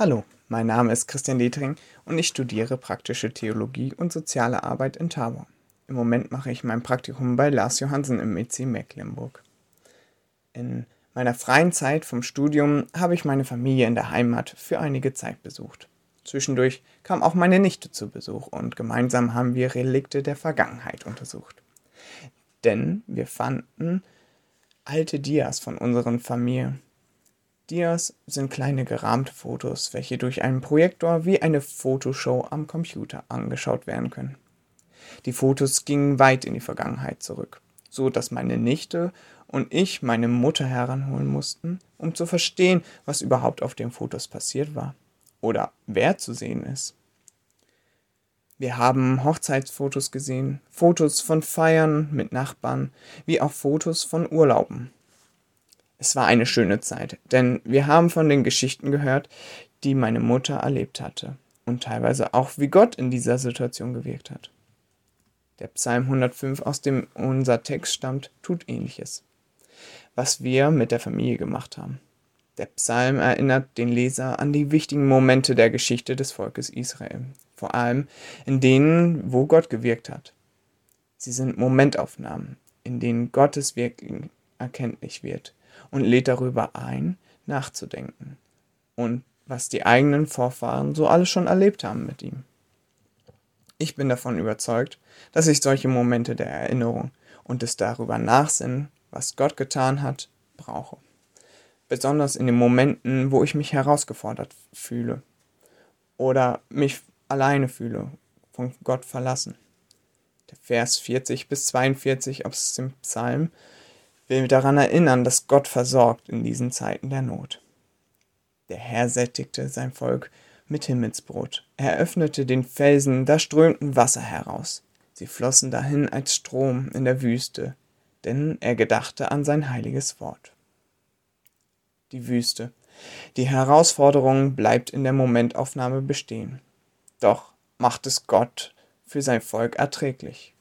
Hallo, mein Name ist Christian Detring und ich studiere praktische Theologie und soziale Arbeit in Tabor. Im Moment mache ich mein Praktikum bei Lars Johansen im EC Mecklenburg. In meiner freien Zeit vom Studium habe ich meine Familie in der Heimat für einige Zeit besucht. Zwischendurch kam auch meine Nichte zu Besuch und gemeinsam haben wir Relikte der Vergangenheit untersucht. Denn wir fanden alte Dias von unseren Familien Dias sind kleine gerahmte Fotos, welche durch einen Projektor wie eine Fotoshow am Computer angeschaut werden können. Die Fotos gingen weit in die Vergangenheit zurück, so dass meine Nichte und ich meine Mutter heranholen mussten, um zu verstehen, was überhaupt auf den Fotos passiert war oder wer zu sehen ist. Wir haben Hochzeitsfotos gesehen, Fotos von Feiern mit Nachbarn, wie auch Fotos von Urlauben. Es war eine schöne Zeit, denn wir haben von den Geschichten gehört, die meine Mutter erlebt hatte und teilweise auch, wie Gott in dieser Situation gewirkt hat. Der Psalm 105, aus dem unser Text stammt, tut ähnliches, was wir mit der Familie gemacht haben. Der Psalm erinnert den Leser an die wichtigen Momente der Geschichte des Volkes Israel, vor allem in denen, wo Gott gewirkt hat. Sie sind Momentaufnahmen, in denen Gottes Wirken erkenntlich wird und lädt darüber ein, nachzudenken und was die eigenen Vorfahren so alles schon erlebt haben mit ihm. Ich bin davon überzeugt, dass ich solche Momente der Erinnerung und des darüber Nachsinnen, was Gott getan hat, brauche. Besonders in den Momenten, wo ich mich herausgefordert fühle oder mich alleine fühle, von Gott verlassen. Der Vers 40 bis 42 aus dem Psalm will daran erinnern, dass Gott versorgt in diesen Zeiten der Not. Der Herr sättigte sein Volk mit Himmelsbrot. Er öffnete den Felsen, da strömten Wasser heraus. Sie flossen dahin als Strom in der Wüste, denn er gedachte an sein heiliges Wort. Die Wüste. Die Herausforderung bleibt in der Momentaufnahme bestehen. Doch macht es Gott für sein Volk erträglich,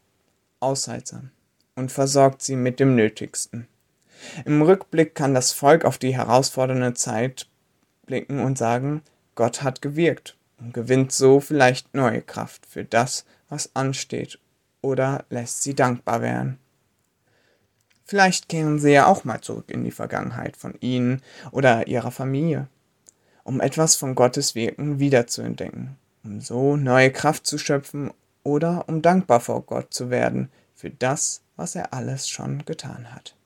aushaltsam und versorgt sie mit dem Nötigsten. Im Rückblick kann das Volk auf die herausfordernde Zeit blicken und sagen, Gott hat gewirkt und gewinnt so vielleicht neue Kraft für das, was ansteht, oder lässt sie dankbar werden. Vielleicht kehren sie ja auch mal zurück in die Vergangenheit von ihnen oder ihrer Familie, um etwas von Gottes Wirken wiederzuentdecken, um so neue Kraft zu schöpfen oder um dankbar vor Gott zu werden für das, was er alles schon getan hat.